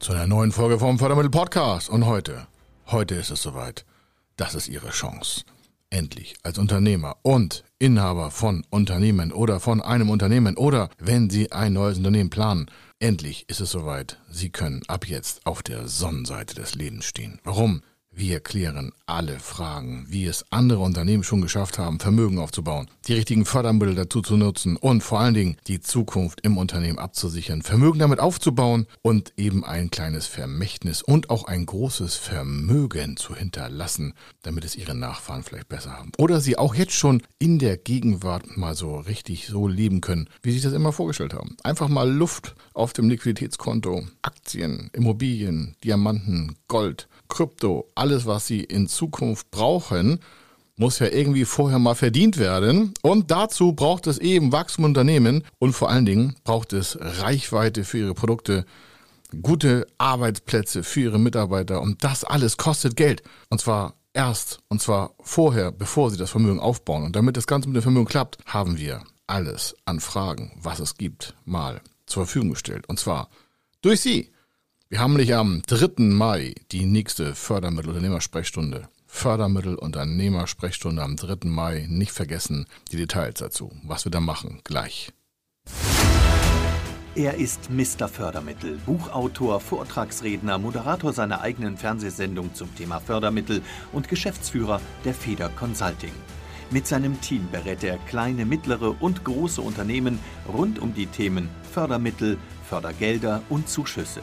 zu einer neuen Folge vom Fördermittel Podcast. Und heute, heute ist es soweit. Das ist Ihre Chance. Endlich als Unternehmer und Inhaber von Unternehmen oder von einem Unternehmen oder wenn Sie ein neues Unternehmen planen, endlich ist es soweit. Sie können ab jetzt auf der Sonnenseite des Lebens stehen. Warum? Wir klären alle Fragen, wie es andere Unternehmen schon geschafft haben, Vermögen aufzubauen, die richtigen Fördermittel dazu zu nutzen und vor allen Dingen die Zukunft im Unternehmen abzusichern, Vermögen damit aufzubauen und eben ein kleines Vermächtnis und auch ein großes Vermögen zu hinterlassen, damit es ihre Nachfahren vielleicht besser haben. Oder sie auch jetzt schon in der Gegenwart mal so richtig so leben können, wie sie sich das immer vorgestellt haben. Einfach mal Luft auf dem Liquiditätskonto, Aktien, Immobilien, Diamanten, Gold, Krypto, alles, was Sie in Zukunft brauchen, muss ja irgendwie vorher mal verdient werden. Und dazu braucht es eben Wachstum Unternehmen und vor allen Dingen braucht es Reichweite für Ihre Produkte, gute Arbeitsplätze für Ihre Mitarbeiter. Und das alles kostet Geld. Und zwar erst, und zwar vorher, bevor Sie das Vermögen aufbauen. Und damit das Ganze mit dem Vermögen klappt, haben wir alles an Fragen, was es gibt, mal zur Verfügung gestellt. Und zwar durch Sie. Wir haben nämlich am 3. Mai die nächste Fördermittelunternehmersprechstunde. Fördermittelunternehmersprechstunde am 3. Mai. Nicht vergessen die Details dazu. Was wir da machen, gleich. Er ist Mr. Fördermittel, Buchautor, Vortragsredner, Moderator seiner eigenen Fernsehsendung zum Thema Fördermittel und Geschäftsführer der Feder Consulting. Mit seinem Team berät er kleine, mittlere und große Unternehmen rund um die Themen Fördermittel, Fördergelder und Zuschüsse.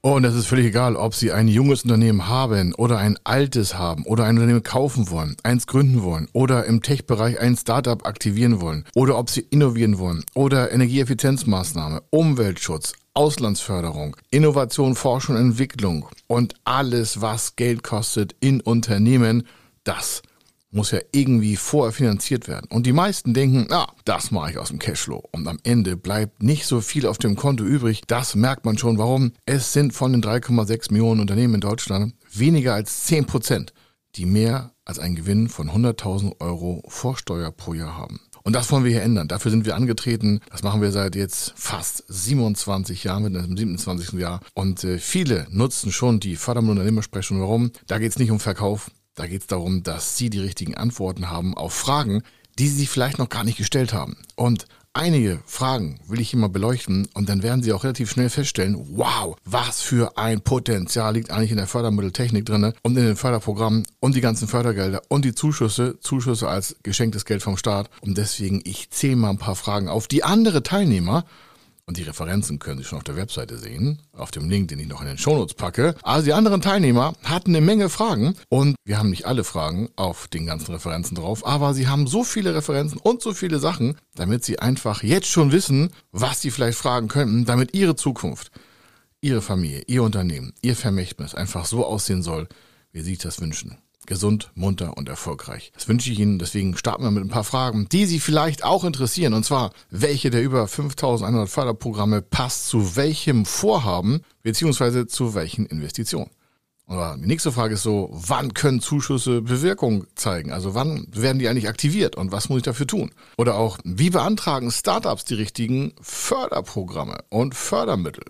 Und es ist völlig egal, ob Sie ein junges Unternehmen haben oder ein altes haben oder ein Unternehmen kaufen wollen, eins gründen wollen oder im Tech-Bereich ein Startup aktivieren wollen oder ob Sie innovieren wollen oder Energieeffizienzmaßnahme, Umweltschutz, Auslandsförderung, Innovation, Forschung und Entwicklung und alles, was Geld kostet in Unternehmen, das muss ja irgendwie vorher finanziert werden. Und die meisten denken, na, das mache ich aus dem Cashflow. Und am Ende bleibt nicht so viel auf dem Konto übrig. Das merkt man schon. Warum? Es sind von den 3,6 Millionen Unternehmen in Deutschland weniger als 10 Prozent, die mehr als einen Gewinn von 100.000 Euro Vorsteuer pro Jahr haben. Und das wollen wir hier ändern. Dafür sind wir angetreten. Das machen wir seit jetzt fast 27 Jahren, mit dem 27. Jahr. Und äh, viele nutzen schon die Fördermittelunternehmersprechung. Warum? Da geht es nicht um Verkauf. Da geht es darum, dass Sie die richtigen Antworten haben auf Fragen, die Sie sich vielleicht noch gar nicht gestellt haben. Und einige Fragen will ich immer beleuchten und dann werden Sie auch relativ schnell feststellen, wow, was für ein Potenzial liegt eigentlich in der Fördermitteltechnik drinne und in den Förderprogrammen und die ganzen Fördergelder und die Zuschüsse, Zuschüsse als geschenktes Geld vom Staat. Und deswegen, ich zähle mal ein paar Fragen auf, die andere Teilnehmer und die Referenzen können Sie schon auf der Webseite sehen, auf dem Link, den ich noch in den Shownotes packe. Also die anderen Teilnehmer hatten eine Menge Fragen und wir haben nicht alle Fragen auf den ganzen Referenzen drauf, aber sie haben so viele Referenzen und so viele Sachen, damit sie einfach jetzt schon wissen, was sie vielleicht fragen könnten, damit ihre Zukunft, ihre Familie, ihr Unternehmen, ihr Vermächtnis einfach so aussehen soll, wie sie sich das wünschen gesund, munter und erfolgreich. Das wünsche ich Ihnen. Deswegen starten wir mit ein paar Fragen, die Sie vielleicht auch interessieren. Und zwar, welche der über 5100 Förderprogramme passt zu welchem Vorhaben beziehungsweise zu welchen Investitionen? Aber die nächste Frage ist so, wann können Zuschüsse Bewirkung zeigen? Also wann werden die eigentlich aktiviert und was muss ich dafür tun? Oder auch, wie beantragen Startups die richtigen Förderprogramme und Fördermittel?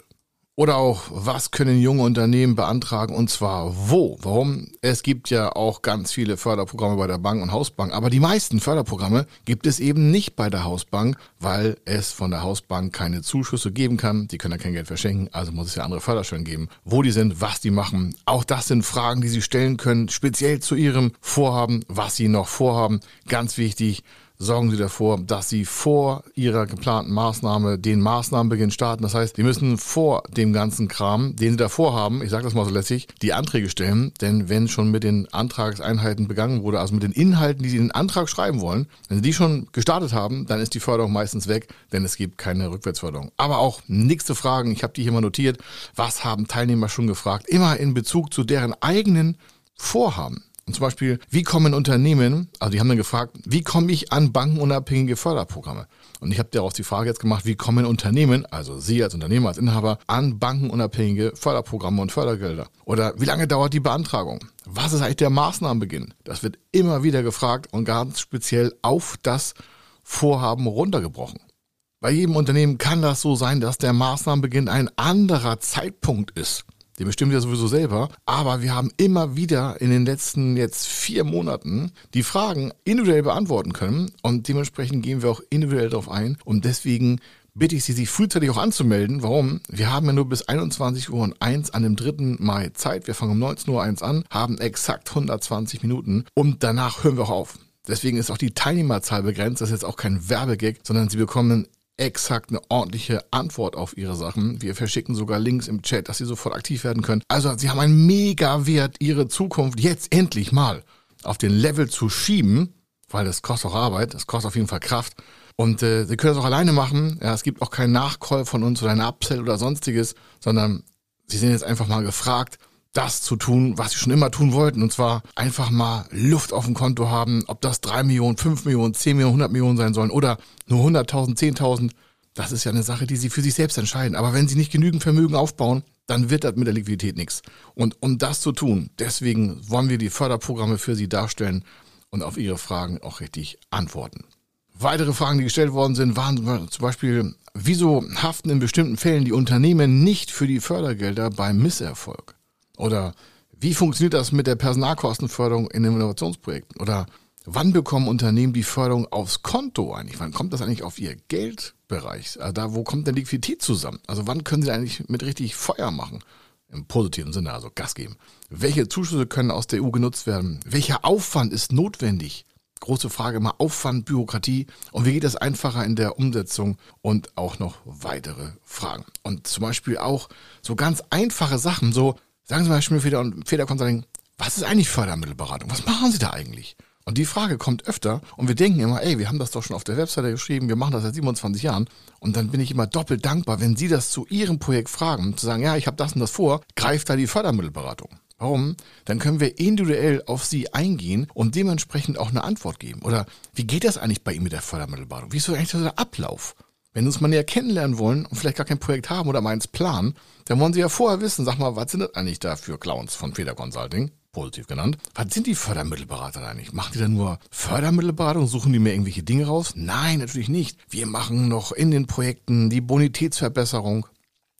Oder auch, was können junge Unternehmen beantragen und zwar wo? Warum? Es gibt ja auch ganz viele Förderprogramme bei der Bank und Hausbank, aber die meisten Förderprogramme gibt es eben nicht bei der Hausbank, weil es von der Hausbank keine Zuschüsse geben kann. Die können ja kein Geld verschenken, also muss es ja andere Förderstellen geben. Wo die sind, was die machen. Auch das sind Fragen, die Sie stellen können, speziell zu Ihrem Vorhaben, was Sie noch vorhaben. Ganz wichtig, sorgen Sie dafür, dass Sie vor Ihrer geplanten Maßnahme den Maßnahmenbeginn starten. Das heißt, Sie müssen vor dem ganzen Kram, den Sie davor haben, ich sage das mal so lässig, die Anträge stellen. Denn wenn schon mit den Antragseinheiten begangen wurde, also mit den Inhalten, die Sie in den Antrag schreiben wollen, wenn Sie die schon gestartet haben, dann ist die Förderung meistens weg, denn es gibt keine Rückwärtsförderung. Aber auch nächste Fragen, ich habe die hier mal notiert. Was haben Teilnehmer schon gefragt? Immer in Bezug zu deren eigenen Vorhaben. Und zum Beispiel, wie kommen Unternehmen, also die haben dann gefragt, wie komme ich an bankenunabhängige Förderprogramme? Und ich habe daraus die Frage jetzt gemacht, wie kommen Unternehmen, also Sie als Unternehmer, als Inhaber, an bankenunabhängige Förderprogramme und Fördergelder? Oder wie lange dauert die Beantragung? Was ist eigentlich der Maßnahmenbeginn? Das wird immer wieder gefragt und ganz speziell auf das Vorhaben runtergebrochen. Bei jedem Unternehmen kann das so sein, dass der Maßnahmenbeginn ein anderer Zeitpunkt ist. Den bestimmt ja sowieso selber. Aber wir haben immer wieder in den letzten jetzt vier Monaten die Fragen individuell beantworten können. Und dementsprechend gehen wir auch individuell darauf ein. Und deswegen bitte ich Sie, sich frühzeitig auch anzumelden. Warum? Wir haben ja nur bis 21 Uhr und 1 an dem 3. Mai Zeit. Wir fangen um 19 Uhr 1 an, haben exakt 120 Minuten und danach hören wir auch auf. Deswegen ist auch die Teilnehmerzahl begrenzt. Das ist jetzt auch kein Werbegag, sondern Sie bekommen exakt eine ordentliche Antwort auf ihre Sachen. Wir verschicken sogar Links im Chat, dass sie sofort aktiv werden können. Also sie haben einen mega Wert, ihre Zukunft jetzt endlich mal auf den Level zu schieben, weil das kostet auch Arbeit, das kostet auf jeden Fall Kraft. Und äh, sie können es auch alleine machen. Ja, es gibt auch keinen Nachcall von uns oder ein Upsell oder sonstiges, sondern sie sind jetzt einfach mal gefragt, das zu tun, was sie schon immer tun wollten. Und zwar einfach mal Luft auf dem Konto haben, ob das drei Millionen, fünf Millionen, zehn Millionen, hundert Millionen sein sollen oder nur hunderttausend, zehntausend. Das ist ja eine Sache, die sie für sich selbst entscheiden. Aber wenn sie nicht genügend Vermögen aufbauen, dann wird das mit der Liquidität nichts. Und um das zu tun, deswegen wollen wir die Förderprogramme für sie darstellen und auf ihre Fragen auch richtig antworten. Weitere Fragen, die gestellt worden sind, waren zum Beispiel, wieso haften in bestimmten Fällen die Unternehmen nicht für die Fördergelder beim Misserfolg? Oder wie funktioniert das mit der Personalkostenförderung in Innovationsprojekten? Oder wann bekommen Unternehmen die Förderung aufs Konto eigentlich? Wann kommt das eigentlich auf ihr Geldbereich? Also da, wo kommt denn Liquidität zusammen? Also wann können sie eigentlich mit richtig Feuer machen? Im positiven Sinne, also Gas geben. Welche Zuschüsse können aus der EU genutzt werden? Welcher Aufwand ist notwendig? Große Frage immer Aufwand, Bürokratie und wie geht das einfacher in der Umsetzung und auch noch weitere Fragen. Und zum Beispiel auch so ganz einfache Sachen, so Sagen Sie mal, Beispiel Feder und Feder Consulting, was ist eigentlich Fördermittelberatung? Was machen Sie da eigentlich? Und die Frage kommt öfter und wir denken immer, ey, wir haben das doch schon auf der Webseite geschrieben, wir machen das seit 27 Jahren. Und dann bin ich immer doppelt dankbar, wenn Sie das zu Ihrem Projekt fragen, zu sagen, ja, ich habe das und das vor, greift da die Fördermittelberatung. Warum? Dann können wir individuell auf Sie eingehen und dementsprechend auch eine Antwort geben. Oder wie geht das eigentlich bei Ihnen mit der Fördermittelberatung? Wie ist so eigentlich der Ablauf? Wenn uns mal näher kennenlernen wollen und vielleicht gar kein Projekt haben oder mal eins planen, dann wollen Sie ja vorher wissen, sag mal, was sind das eigentlich da für Clowns von Feder Consulting? Positiv genannt. Was sind die Fördermittelberater eigentlich? Machen die dann nur Fördermittelberatung? Suchen die mir irgendwelche Dinge raus? Nein, natürlich nicht. Wir machen noch in den Projekten die Bonitätsverbesserung.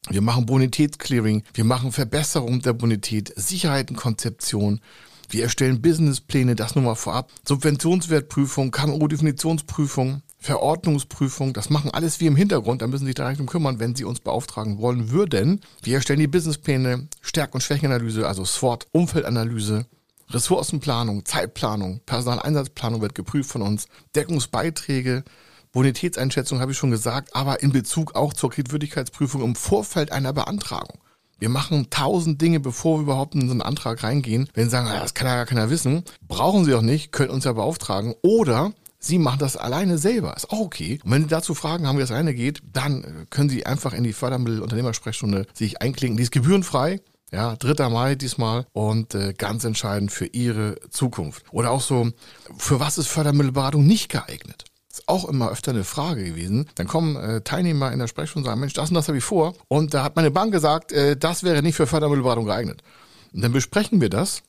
Wir machen Bonitätsclearing. Wir machen Verbesserung der Bonität, Sicherheitenkonzeption. Wir erstellen Businesspläne, das nur mal vorab. Subventionswertprüfung, KMU-Definitionsprüfung. Verordnungsprüfung, das machen alles wir im Hintergrund, da müssen Sie sich direkt um kümmern, wenn Sie uns beauftragen wollen würden. Wir erstellen die Businesspläne, Stärk- und Schwächenanalyse, also SWOT, Umfeldanalyse, Ressourcenplanung, Zeitplanung, Personaleinsatzplanung wird geprüft von uns, Deckungsbeiträge, Bonitätseinschätzung habe ich schon gesagt, aber in Bezug auch zur Kreditwürdigkeitsprüfung im Vorfeld einer Beantragung. Wir machen tausend Dinge, bevor wir überhaupt in so einen Antrag reingehen. Wenn Sie sagen, das kann ja gar keiner wissen, brauchen Sie auch nicht, können uns ja beauftragen. Oder Sie machen das alleine selber. Ist auch okay. Und wenn Sie dazu Fragen haben, wie das alleine geht, dann äh, können Sie einfach in die Fördermittelunternehmersprechstunde sich einklinken. Die ist gebührenfrei. Ja, 3. Mai diesmal und äh, ganz entscheidend für Ihre Zukunft. Oder auch so, für was ist Fördermittelberatung nicht geeignet? Ist auch immer öfter eine Frage gewesen. Dann kommen äh, Teilnehmer in der Sprechstunde und sagen, Mensch, das und das habe ich vor. Und da hat meine Bank gesagt, äh, das wäre nicht für Fördermittelberatung geeignet. Und dann besprechen wir das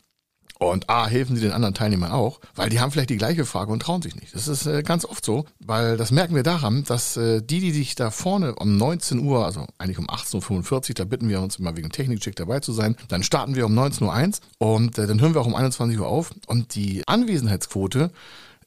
und A, helfen sie den anderen Teilnehmern auch, weil die haben vielleicht die gleiche Frage und trauen sich nicht. Das ist äh, ganz oft so, weil das merken wir daran, dass äh, die, die sich da vorne um 19 Uhr, also eigentlich um 18.45 Uhr, da bitten wir uns immer wegen Technikcheck dabei zu sein, dann starten wir um 19.01 Uhr und äh, dann hören wir auch um 21 Uhr auf und die Anwesenheitsquote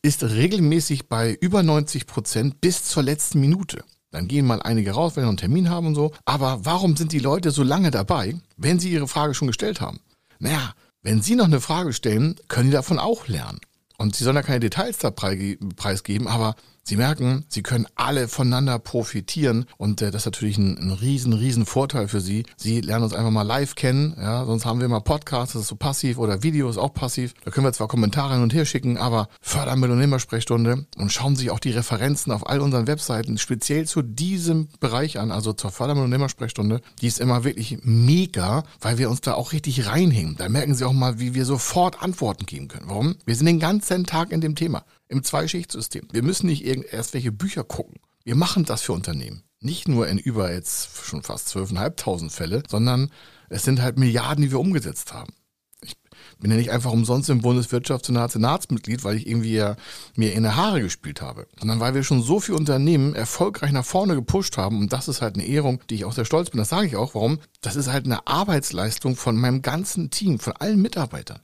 ist regelmäßig bei über 90 Prozent bis zur letzten Minute. Dann gehen mal einige raus, wenn sie einen Termin haben und so. Aber warum sind die Leute so lange dabei, wenn sie ihre Frage schon gestellt haben? Naja, wenn Sie noch eine Frage stellen, können Sie davon auch lernen. Und Sie sollen ja keine Details da preisgeben, aber Sie merken, Sie können alle voneinander profitieren und äh, das ist natürlich ein, ein riesen, riesen Vorteil für Sie. Sie lernen uns einfach mal live kennen, ja, sonst haben wir immer Podcasts, das ist so passiv oder Videos auch passiv. Da können wir zwar Kommentare hin und her schicken, aber Fördermittelunternehmersprechstunde und schauen Sie auch die Referenzen auf all unseren Webseiten speziell zu diesem Bereich an, also zur Fördermittelunternehmersprechstunde. Die ist immer wirklich mega, weil wir uns da auch richtig reinhängen. Da merken Sie auch mal, wie wir sofort Antworten geben können. Warum? Wir sind den ganzen Tag in dem Thema im Zweischichtsystem. Wir müssen nicht erst welche Bücher gucken. Wir machen das für Unternehmen. Nicht nur in über jetzt schon fast 12.500 Fälle, sondern es sind halt Milliarden, die wir umgesetzt haben. Ich bin ja nicht einfach umsonst im Bundeswirtschafts- und Senatsmitglied, weil ich irgendwie ja mir in die Haare gespielt habe, sondern weil wir schon so viele Unternehmen erfolgreich nach vorne gepusht haben und das ist halt eine Ehrung, die ich auch sehr stolz bin. Das sage ich auch. Warum? Das ist halt eine Arbeitsleistung von meinem ganzen Team, von allen Mitarbeitern.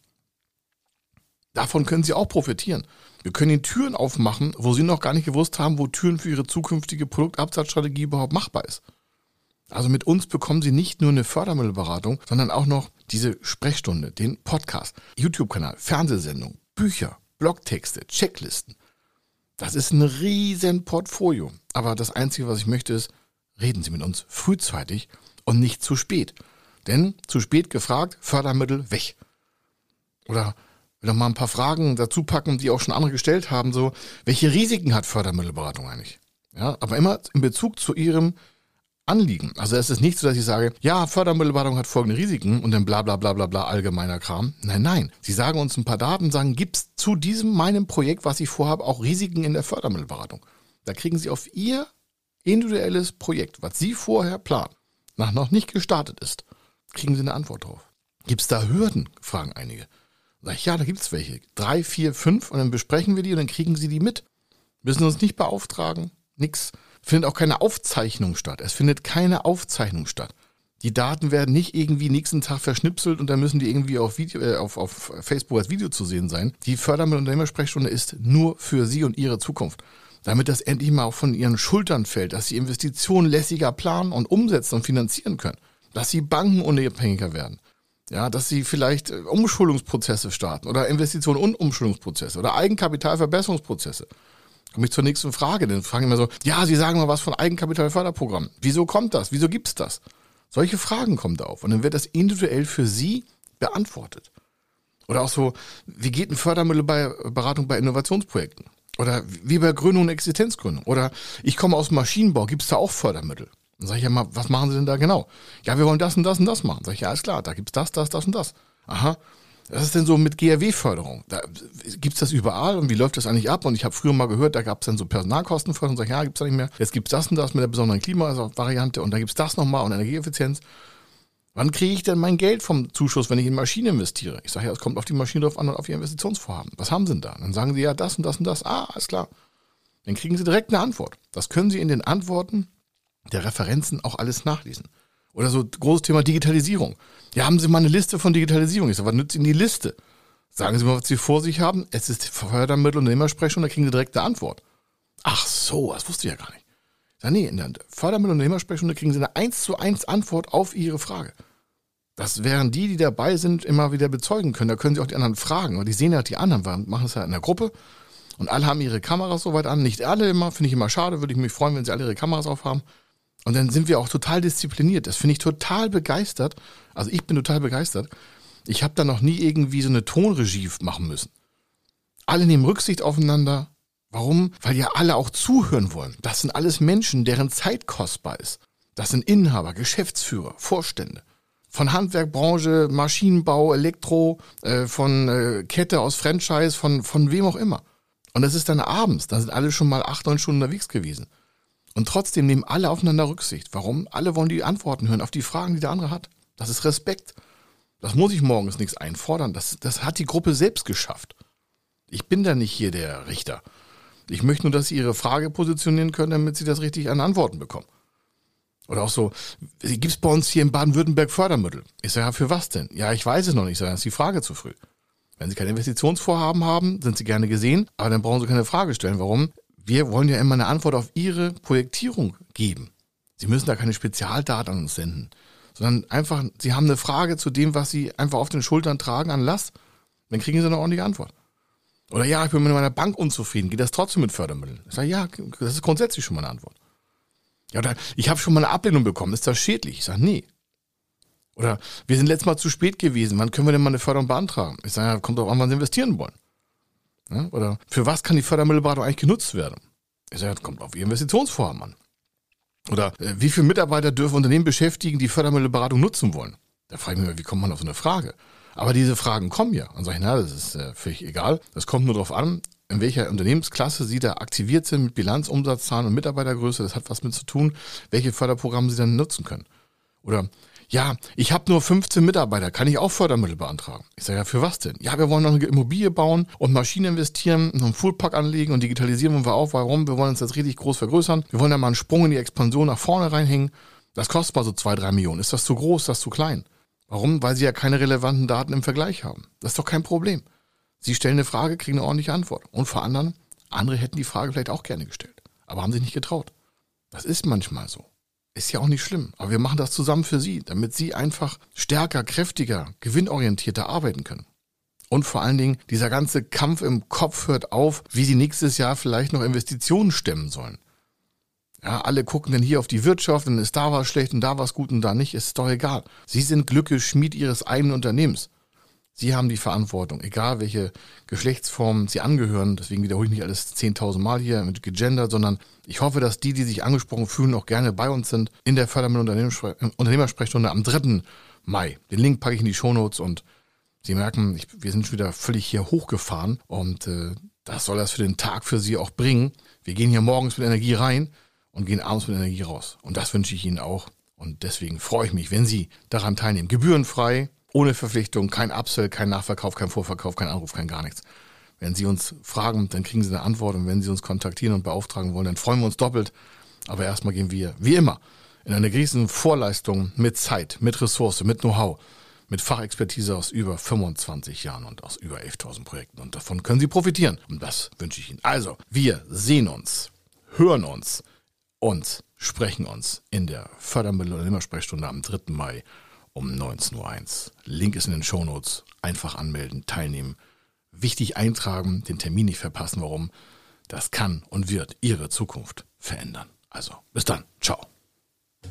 Davon können Sie auch profitieren. Wir können Ihnen Türen aufmachen, wo Sie noch gar nicht gewusst haben, wo Türen für Ihre zukünftige Produktabsatzstrategie überhaupt machbar ist. Also mit uns bekommen Sie nicht nur eine Fördermittelberatung, sondern auch noch diese Sprechstunde, den Podcast, YouTube-Kanal, Fernsehsendung, Bücher, Blogtexte, Checklisten. Das ist ein riesen Portfolio. Aber das Einzige, was ich möchte, ist, reden Sie mit uns frühzeitig und nicht zu spät. Denn zu spät gefragt, Fördermittel weg. Oder will noch mal ein paar Fragen dazu packen, die auch schon andere gestellt haben, so, welche Risiken hat Fördermittelberatung eigentlich? Ja, aber immer in Bezug zu ihrem Anliegen. Also es ist nicht so, dass ich sage, ja, Fördermittelberatung hat folgende Risiken und dann bla bla bla bla bla allgemeiner Kram. Nein, nein. Sie sagen uns ein paar Daten, sagen, gibt's zu diesem meinem Projekt, was ich vorhabe, auch Risiken in der Fördermittelberatung. Da kriegen Sie auf Ihr individuelles Projekt, was Sie vorher planen, nach noch nicht gestartet ist, kriegen Sie eine Antwort drauf. Gibt's da Hürden? Fragen einige. Sag ich, ja, da gibt's welche. Drei, vier, fünf und dann besprechen wir die und dann kriegen sie die mit. Müssen uns nicht beauftragen, nix. Findet auch keine Aufzeichnung statt. Es findet keine Aufzeichnung statt. Die Daten werden nicht irgendwie nächsten Tag verschnipselt und dann müssen die irgendwie auf, Video, äh, auf, auf Facebook als Video zu sehen sein. Die Fördermittelunternehmersprechstunde ist nur für Sie und Ihre Zukunft. Damit das endlich mal auch von Ihren Schultern fällt, dass Sie Investitionen lässiger planen und umsetzen und finanzieren können. Dass Sie Banken unabhängiger werden ja, dass sie vielleicht äh, Umschulungsprozesse starten oder Investitionen und Umschulungsprozesse oder Eigenkapitalverbesserungsprozesse. Komme ich zur nächsten Frage. Dann fragen immer so, ja, Sie sagen mal was von Eigenkapitalförderprogramm. Wieso kommt das? Wieso gibt's das? Solche Fragen kommen da auf. Und dann wird das individuell für Sie beantwortet. Oder auch so, wie geht eine Fördermittelberatung bei Innovationsprojekten? Oder wie bei Gründung und Existenzgründung? Oder ich komme aus Maschinenbau, gibt's da auch Fördermittel? Dann sage ich ja mal, was machen Sie denn da genau? Ja, wir wollen das und das und das machen. Sag ich, ja, ist klar, da gibt's das, das, das und das. Aha. Was ist denn so mit GRW-Förderung? Da gibt's das überall und wie läuft das eigentlich ab? Und ich habe früher mal gehört, da gab's dann so Personalkostenförderung. Sag ich, ja, gibt's da nicht mehr. Jetzt gibt's das und das mit der besonderen Klimavariante und da gibt's das nochmal und Energieeffizienz. Wann kriege ich denn mein Geld vom Zuschuss, wenn ich in Maschine investiere? Ich sage ja, es kommt auf die Maschine drauf an und auf Ihr Investitionsvorhaben. Was haben Sie denn da? Dann sagen Sie ja das und das und das. Ah, alles klar. Dann kriegen Sie direkt eine Antwort. Das können Sie in den Antworten der Referenzen auch alles nachlesen. Oder so großes Thema Digitalisierung. Ja, haben Sie mal eine Liste von Digitalisierung? Ich sage, was nützt Ihnen die Liste? Sagen Sie mal, was Sie vor sich haben. Es ist Fördermittel- und Unternehmersprechung, da kriegen Sie direkt eine Antwort. Ach so, das wusste ich ja gar nicht. Ich nee, in der Fördermittel- und Unternehmersprechung, da kriegen Sie eine 1 zu 1 Antwort auf Ihre Frage. Das wären die, die dabei sind, immer wieder bezeugen können. Da können Sie auch die anderen fragen. Aber die sehen ja die anderen, machen es ja in der Gruppe. Und alle haben ihre Kameras soweit an. Nicht alle immer, finde ich immer schade. Würde ich mich freuen, wenn sie alle ihre Kameras aufhaben. Und dann sind wir auch total diszipliniert. Das finde ich total begeistert. Also ich bin total begeistert. Ich habe da noch nie irgendwie so eine Tonregie machen müssen. Alle nehmen Rücksicht aufeinander. Warum? Weil ja alle auch zuhören wollen. Das sind alles Menschen, deren Zeit kostbar ist. Das sind Inhaber, Geschäftsführer, Vorstände. Von Handwerkbranche, Maschinenbau, Elektro, äh, von äh, Kette aus Franchise, von, von wem auch immer. Und das ist dann abends. Da sind alle schon mal acht, neun Stunden unterwegs gewesen. Und trotzdem nehmen alle aufeinander Rücksicht. Warum? Alle wollen die Antworten hören auf die Fragen, die der andere hat. Das ist Respekt. Das muss ich morgens nichts einfordern. Das, das hat die Gruppe selbst geschafft. Ich bin da nicht hier der Richter. Ich möchte nur, dass sie ihre Frage positionieren können, damit sie das richtig an Antworten bekommen. Oder auch so, gibt es bei uns hier in Baden-Württemberg Fördermittel? Ich sage, ja, für was denn? Ja, ich weiß es noch nicht. Ich sage, das ist die Frage zu früh. Wenn Sie keine Investitionsvorhaben haben, sind Sie gerne gesehen, aber dann brauchen Sie keine Frage stellen. Warum? Wir wollen ja immer eine Antwort auf Ihre Projektierung geben. Sie müssen da keine Spezialdaten an uns senden, sondern einfach, Sie haben eine Frage zu dem, was Sie einfach auf den Schultern tragen an Last, dann kriegen Sie eine ordentliche Antwort. Oder ja, ich bin mit meiner Bank unzufrieden, geht das trotzdem mit Fördermitteln? Ich sage, ja, das ist grundsätzlich schon mal eine Antwort. Ja, oder ich habe schon mal eine Ablehnung bekommen, ist das schädlich? Ich sage, nee. Oder wir sind letztes Mal zu spät gewesen, wann können wir denn mal eine Förderung beantragen? Ich sage, ja, kommt drauf an, wann Sie investieren wollen. Ja, oder für was kann die Fördermittelberatung eigentlich genutzt werden? Ich sage, das kommt auf Ihr Investitionsvorhaben an. Oder äh, wie viele Mitarbeiter dürfen Unternehmen beschäftigen, die Fördermittelberatung nutzen wollen? Da frage ich mich, wie kommt man auf so eine Frage? Aber diese Fragen kommen ja. Und sage ich, na, das ist äh, völlig egal. Das kommt nur darauf an, in welcher Unternehmensklasse Sie da aktiviert sind mit Bilanz, Umsatzzahlen und Mitarbeitergröße. Das hat was mit zu tun, welche Förderprogramme Sie dann nutzen können. Oder ja, ich habe nur 15 Mitarbeiter, kann ich auch Fördermittel beantragen? Ich sage, ja, für was denn? Ja, wir wollen noch eine Immobilie bauen und Maschinen investieren, noch einen Fullpack anlegen und digitalisieren wollen wir auch. Warum? Wir wollen uns das richtig groß vergrößern. Wir wollen da mal einen Sprung in die Expansion nach vorne reinhängen. Das kostet mal so zwei, drei Millionen. Ist das zu groß, ist das zu klein? Warum? Weil Sie ja keine relevanten Daten im Vergleich haben. Das ist doch kein Problem. Sie stellen eine Frage, kriegen eine ordentliche Antwort. Und vor anderen, andere hätten die Frage vielleicht auch gerne gestellt, aber haben sich nicht getraut. Das ist manchmal so. Ist ja auch nicht schlimm. Aber wir machen das zusammen für Sie, damit Sie einfach stärker, kräftiger, gewinnorientierter arbeiten können. Und vor allen Dingen, dieser ganze Kampf im Kopf hört auf, wie Sie nächstes Jahr vielleicht noch Investitionen stemmen sollen. Ja, alle gucken dann hier auf die Wirtschaft, dann ist da was schlecht und da was gut und da nicht, ist doch egal. Sie sind Glücke Schmied Ihres eigenen Unternehmens. Sie haben die Verantwortung, egal welche Geschlechtsform Sie angehören. Deswegen wiederhole ich nicht alles 10.000 Mal hier mit gegendert, sondern ich hoffe, dass die, die sich angesprochen fühlen, auch gerne bei uns sind in der Fördermittel Unternehmersprechstunde am 3. Mai. Den Link packe ich in die Shownotes und Sie merken, ich, wir sind schon wieder völlig hier hochgefahren und äh, das soll das für den Tag für Sie auch bringen. Wir gehen hier morgens mit Energie rein und gehen abends mit Energie raus. Und das wünsche ich Ihnen auch. Und deswegen freue ich mich, wenn Sie daran teilnehmen. Gebührenfrei, ohne Verpflichtung, kein Upsell, kein Nachverkauf, kein Vorverkauf, kein Anruf, kein gar nichts. Wenn Sie uns fragen, dann kriegen Sie eine Antwort und wenn Sie uns kontaktieren und beauftragen wollen, dann freuen wir uns doppelt. Aber erstmal gehen wir, wie immer, in eine riesen Vorleistung mit Zeit, mit Ressource, mit Know-how, mit Fachexpertise aus über 25 Jahren und aus über 11.000 Projekten. Und davon können Sie profitieren. Und das wünsche ich Ihnen. Also, wir sehen uns, hören uns und sprechen uns in der Fördermittel- am 3. Mai um 19.01 Uhr. Link ist in den Shownotes. Einfach anmelden, teilnehmen. Wichtig eintragen, den Termin nicht verpassen. Warum? Das kann und wird Ihre Zukunft verändern. Also, bis dann. Ciao.